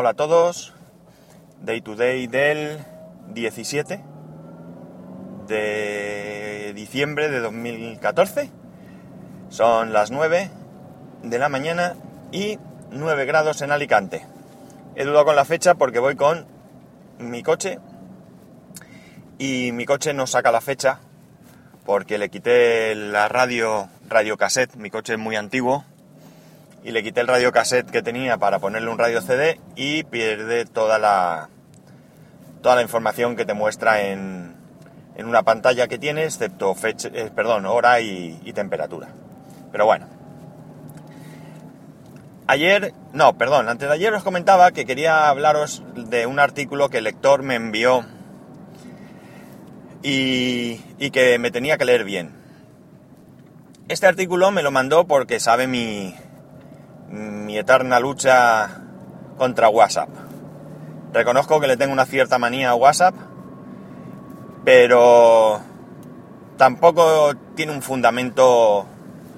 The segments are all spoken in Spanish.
Hola a todos. Day to day del 17 de diciembre de 2014. Son las 9 de la mañana y 9 grados en Alicante. He dudado con la fecha porque voy con mi coche y mi coche no saca la fecha porque le quité la radio radio cassette, mi coche es muy antiguo y le quité el radio cassette que tenía para ponerle un radio CD y pierde toda la toda la información que te muestra en, en una pantalla que tiene, excepto fecha, eh, perdón, hora y, y temperatura. Pero bueno. Ayer, no, perdón, antes de ayer os comentaba que quería hablaros de un artículo que el lector me envió y, y que me tenía que leer bien. Este artículo me lo mandó porque sabe mi, mi eterna lucha contra WhatsApp. Reconozco que le tengo una cierta manía a WhatsApp, pero tampoco tiene un fundamento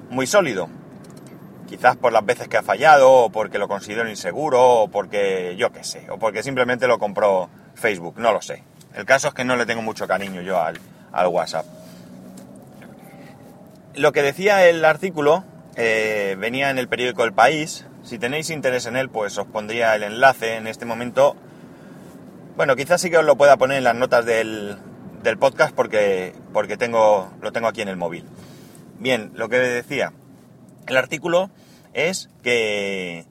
muy sólido. Quizás por las veces que ha fallado, o porque lo considero inseguro, o porque yo qué sé, o porque simplemente lo compró Facebook, no lo sé. El caso es que no le tengo mucho cariño yo al, al WhatsApp. Lo que decía el artículo eh, venía en el periódico El País. Si tenéis interés en él, pues os pondría el enlace en este momento. Bueno, quizás sí que os lo pueda poner en las notas del, del podcast porque, porque tengo, lo tengo aquí en el móvil. Bien, lo que decía, el artículo es que,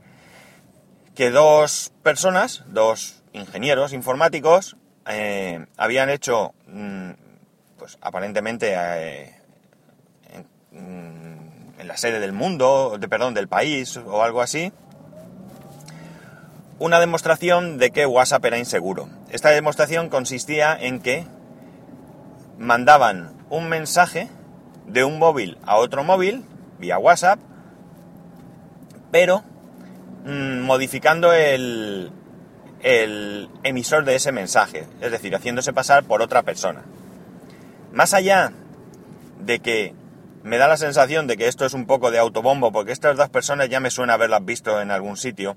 que dos personas, dos ingenieros informáticos, eh, habían hecho, mm, pues aparentemente, eh, en, en, la sede del mundo, de, perdón, del país o algo así, una demostración de que WhatsApp era inseguro. Esta demostración consistía en que mandaban un mensaje de un móvil a otro móvil vía WhatsApp, pero mmm, modificando el, el emisor de ese mensaje, es decir, haciéndose pasar por otra persona. Más allá de que me da la sensación de que esto es un poco de autobombo, porque estas dos personas ya me suena haberlas visto en algún sitio.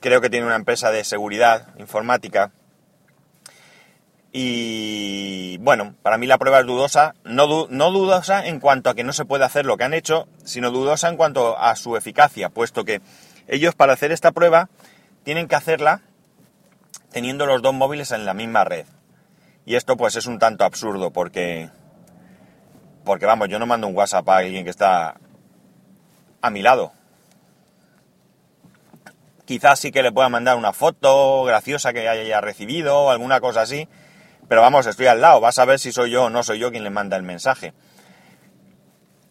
Creo que tiene una empresa de seguridad informática. Y bueno, para mí la prueba es dudosa, no, no, dudosa en cuanto a que no se puede hacer lo que han hecho, sino dudosa en cuanto a su eficacia, puesto que ellos para hacer esta prueba tienen que hacerla teniendo los dos móviles en la misma red. Y esto pues es un tanto absurdo porque porque vamos, yo no mando un WhatsApp a alguien que está a mi lado. Quizás sí que le pueda mandar una foto graciosa que haya recibido o alguna cosa así, pero vamos, estoy al lado, vas a ver si soy yo o no soy yo quien le manda el mensaje.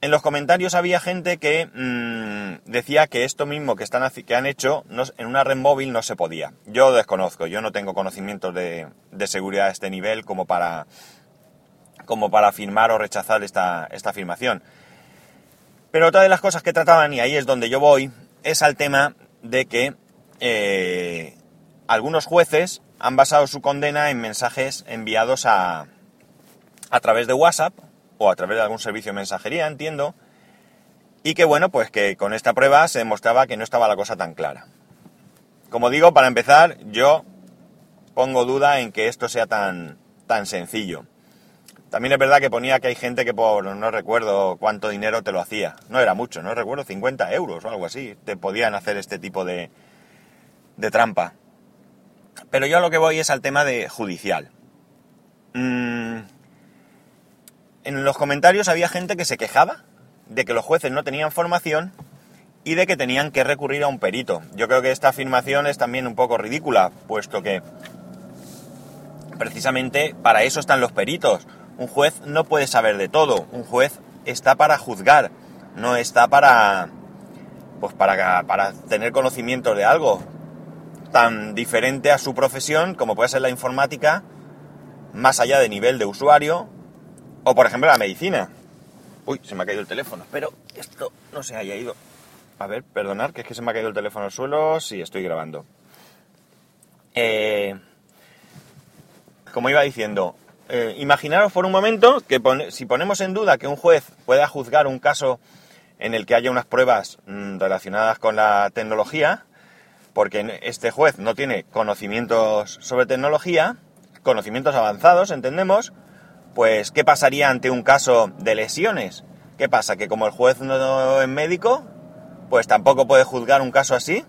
En los comentarios había gente que mmm, decía que esto mismo que, están, que han hecho en una red móvil no se podía. Yo desconozco, yo no tengo conocimientos de, de seguridad a este nivel como para, como para afirmar o rechazar esta, esta afirmación. Pero otra de las cosas que trataban, y ahí es donde yo voy, es al tema de que eh, algunos jueces han basado su condena en mensajes enviados a, a través de WhatsApp o a través de algún servicio de mensajería, entiendo, y que bueno, pues que con esta prueba se demostraba que no estaba la cosa tan clara. Como digo, para empezar, yo pongo duda en que esto sea tan, tan sencillo. También es verdad que ponía que hay gente que por no recuerdo cuánto dinero te lo hacía. No era mucho, no recuerdo 50 euros o algo así. Te podían hacer este tipo de, trampa. Pero yo a lo que voy es al tema de judicial. Mm, en los comentarios había gente que se quejaba de que los jueces no tenían formación y de que tenían que recurrir a un perito. Yo creo que esta afirmación es también un poco ridícula, puesto que precisamente para eso están los peritos. Un juez no puede saber de todo, un juez está para juzgar, no está para pues para, para tener conocimiento de algo tan diferente a su profesión como puede ser la informática, más allá de nivel de usuario, o por ejemplo la medicina. Uy, se me ha caído el teléfono. Pero esto no se haya ido. A ver, perdonar, que es que se me ha caído el teléfono al suelo. Sí, estoy grabando. Eh, como iba diciendo, eh, imaginaros por un momento que si ponemos en duda que un juez pueda juzgar un caso en el que haya unas pruebas mmm, relacionadas con la tecnología, porque este juez no tiene conocimientos sobre tecnología, conocimientos avanzados, entendemos, pues ¿qué pasaría ante un caso de lesiones? ¿Qué pasa? Que como el juez no es médico, pues tampoco puede juzgar un caso así.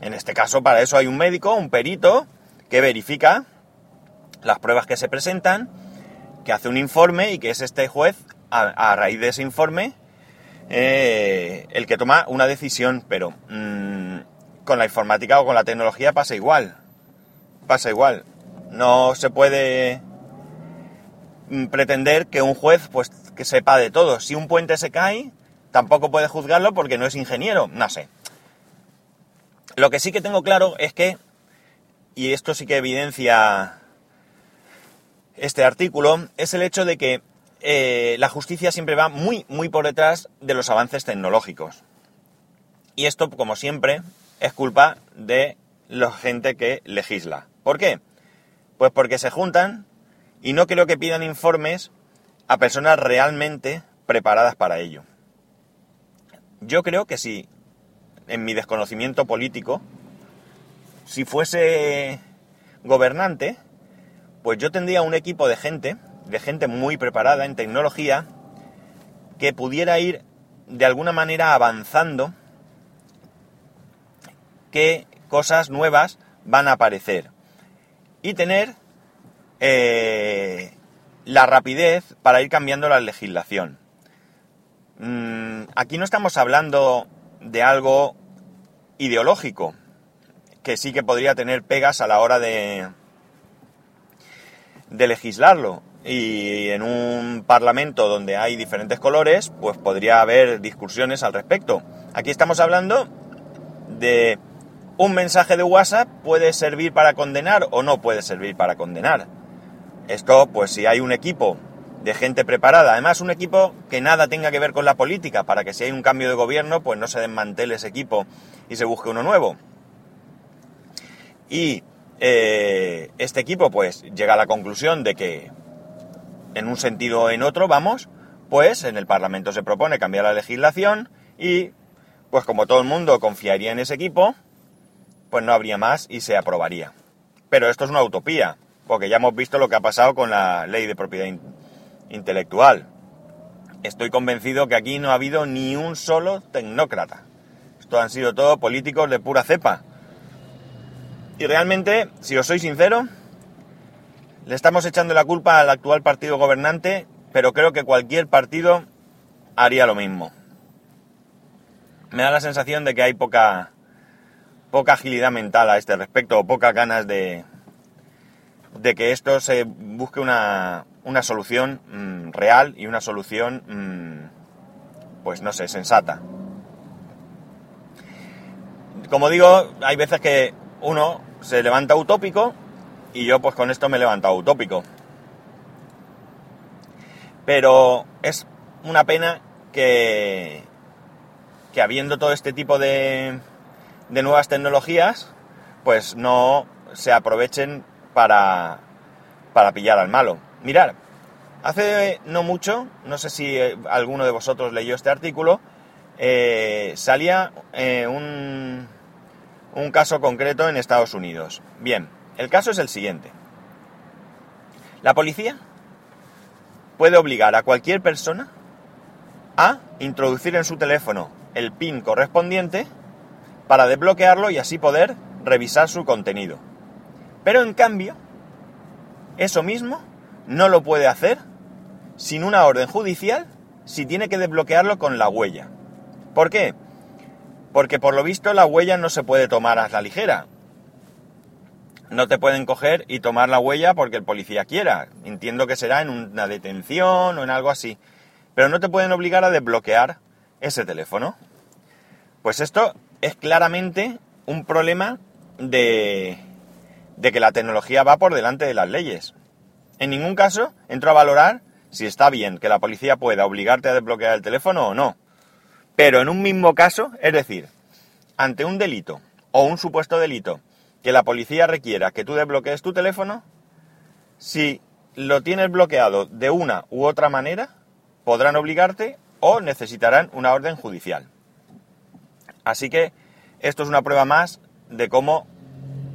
En este caso, para eso hay un médico, un perito, que verifica las pruebas que se presentan, que hace un informe y que es este juez, a, raíz de ese informe, eh, el que toma una decisión. Pero mmm, con la informática o con la tecnología pasa igual. Pasa igual. No se puede mm, pretender que un juez pues que sepa de todo. Si un puente se cae, tampoco puede juzgarlo porque no es ingeniero. No sé. Lo que sí que tengo claro es que, y esto sí que evidencia este artículo, es el hecho de que eh, la justicia siempre va muy, muy por detrás de los avances tecnológicos. Y esto, como siempre, es culpa de la gente que legisla. ¿Por qué? Pues porque se juntan y no creo que pidan informes a personas realmente preparadas para ello. Yo creo que si, en mi desconocimiento político, si fuese gobernante, pues yo tendría un equipo de gente, de gente muy preparada en tecnología, que pudiera ir de alguna manera avanzando qué cosas nuevas van a aparecer. Y tener eh, la rapidez para ir cambiando la legislación. Mm, aquí no estamos hablando de algo ideológico, que sí que podría tener pegas a la hora de, de legislarlo. Y en un parlamento donde hay diferentes colores, pues podría haber discusiones al respecto. Aquí estamos hablando de un mensaje de WhatsApp puede servir para condenar o no puede servir para condenar. Esto, pues si hay un equipo de gente preparada, además un equipo que nada tenga que ver con la política, para que si hay un cambio de gobierno, pues no se desmantele ese equipo y se busque uno nuevo. Y eh, este equipo, pues llega a la conclusión de que, en un sentido o en otro, vamos, pues en el Parlamento se propone cambiar la legislación y, pues como todo el mundo confiaría en ese equipo, pues no habría más y se aprobaría. Pero esto es una utopía, porque ya hemos visto lo que ha pasado con la ley de propiedad intelectual. Estoy convencido que aquí no ha habido ni un solo tecnócrata. Esto han sido todos políticos de pura cepa. Y realmente, si os soy sincero, le estamos echando la culpa al actual partido gobernante, pero creo que cualquier partido haría lo mismo. Me da la sensación de que hay poca poca agilidad mental a este respecto o pocas ganas de, de que esto se busque una, una solución mm, real y una solución, mm, pues no sé, sensata. Como digo, hay veces que uno se levanta utópico y yo pues con esto me he levantado utópico. Pero es una pena que, que habiendo todo este tipo de, de nuevas tecnologías, pues no se aprovechen para, para pillar al malo. Mirar, hace no mucho, no sé si eh, alguno de vosotros leyó este artículo, eh, salía eh, un, un caso concreto en Estados Unidos. Bien, el caso es el siguiente. La policía puede obligar a cualquier persona a introducir en su teléfono el PIN correspondiente para desbloquearlo y así poder revisar su contenido. Pero en cambio, eso mismo no lo puede hacer sin una orden judicial si tiene que desbloquearlo con la huella. ¿Por qué? Porque por lo visto la huella no se puede tomar a la ligera. No te pueden coger y tomar la huella porque el policía quiera. Entiendo que será en una detención o en algo así. Pero no te pueden obligar a desbloquear ese teléfono. Pues esto es claramente un problema de, de que la tecnología va por delante de las leyes. En ningún caso entro a valorar si está bien que la policía pueda obligarte a desbloquear el teléfono o no. Pero en un mismo caso, es decir, ante un delito o un supuesto delito que la policía requiera que tú desbloquees tu teléfono, si lo tienes bloqueado de una u otra manera, podrán obligarte o necesitarán una orden judicial. Así que esto es una prueba más de cómo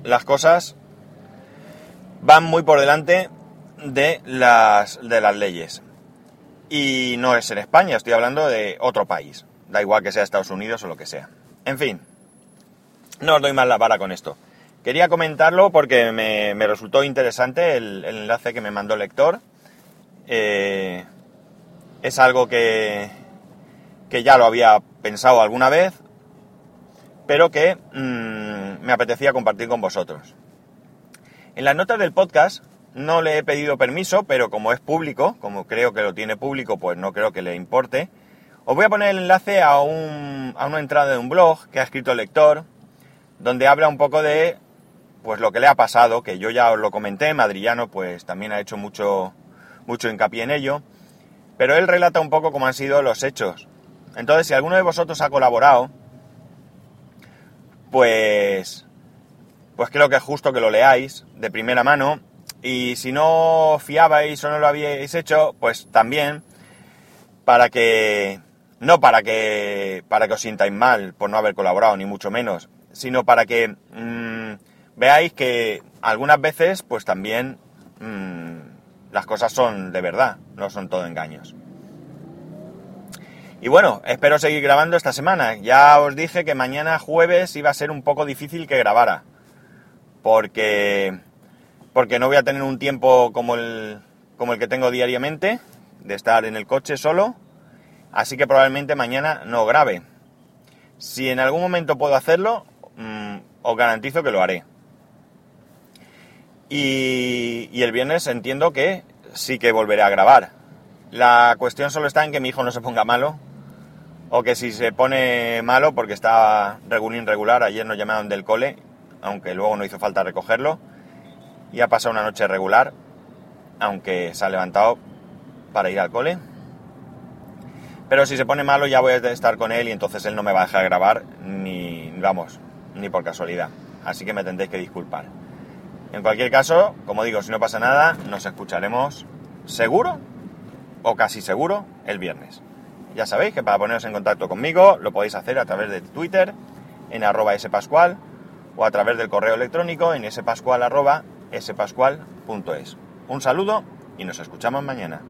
las cosas van muy por delante de las, de las leyes. Y no es en España, estoy hablando de otro país. Da igual que sea Estados Unidos o lo que sea. En fin, no os doy más la vara con esto. Quería comentarlo porque me, resultó interesante el, enlace que me mandó el lector. Eh, es algo que, que ya lo había pensado alguna vez, pero que mm, me apetecía compartir con vosotros. En las notas del podcast no le he pedido permiso, pero como es público, como creo que lo tiene público, pues no creo que le importe. Os voy a poner el enlace a, un, a una entrada de un blog que ha escrito el lector, donde habla un poco de pues lo que le ha pasado, que yo ya os lo comenté, Madrillano pues también ha hecho mucho, mucho hincapié en ello, pero él relata un poco cómo han sido los hechos. Entonces, si alguno de vosotros ha colaborado, pues, pues creo que es justo que lo leáis de primera mano. Y si no fiabais o no lo habíais hecho, pues también para que, no para que, para que os sintáis mal por no haber colaborado, ni mucho menos, sino para que mm, veáis que algunas veces, pues también mmm, las cosas son de verdad, no son todo engaños. Y bueno, espero seguir grabando esta semana. Ya os dije que mañana jueves iba a ser un poco difícil que grabara. Porque, porque no voy a tener un tiempo como el, como el que tengo diariamente, de estar en el coche solo. Así que probablemente mañana no grabe. Si en algún momento puedo hacerlo, mmm, os garantizo que lo haré. Y, y el viernes entiendo que sí que volveré a grabar. La cuestión solo está en que mi hijo no se ponga malo. O que si se pone malo porque está regulín regular, ayer nos llamaron del cole, aunque luego no hizo falta recogerlo. Y ha pasado una noche regular, aunque se ha levantado para ir al cole. Pero si se pone malo ya voy a estar con él y entonces él no me va a dejar grabar ni, vamos, ni por casualidad. Así que me tendréis que disculpar. En cualquier caso, como digo, si no pasa nada, nos escucharemos seguro o casi seguro el viernes. Ya sabéis que para poneros en contacto conmigo lo podéis hacer a través de Twitter en arroba spascual o a través del correo electrónico en spascual arroba spascual.es. Un saludo y nos escuchamos mañana.